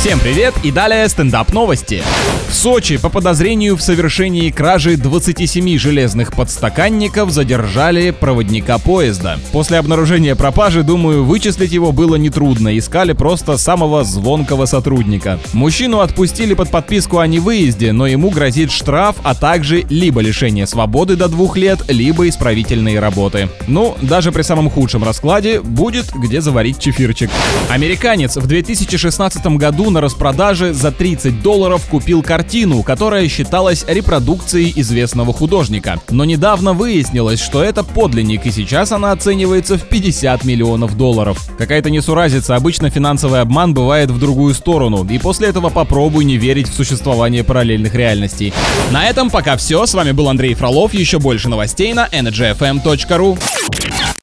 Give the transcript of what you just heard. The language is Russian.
Всем привет и далее стендап новости. В Сочи по подозрению в совершении кражи 27 железных подстаканников задержали проводника поезда. После обнаружения пропажи, думаю, вычислить его было нетрудно, искали просто самого звонкого сотрудника. Мужчину отпустили под подписку о невыезде, но ему грозит штраф, а также либо лишение свободы до двух лет, либо исправительные работы. Ну, даже при самом худшем раскладе будет где заварить чефирчик. Американец в 2016 году на распродаже за 30 долларов купил картину, которая считалась репродукцией известного художника. Но недавно выяснилось, что это подлинник, и сейчас она оценивается в 50 миллионов долларов. Какая-то несуразица, обычно финансовый обман бывает в другую сторону, и после этого попробуй не верить в существование параллельных реальностей. На этом пока все, с вами был Андрей Фролов, еще больше новостей на energyfm.ru.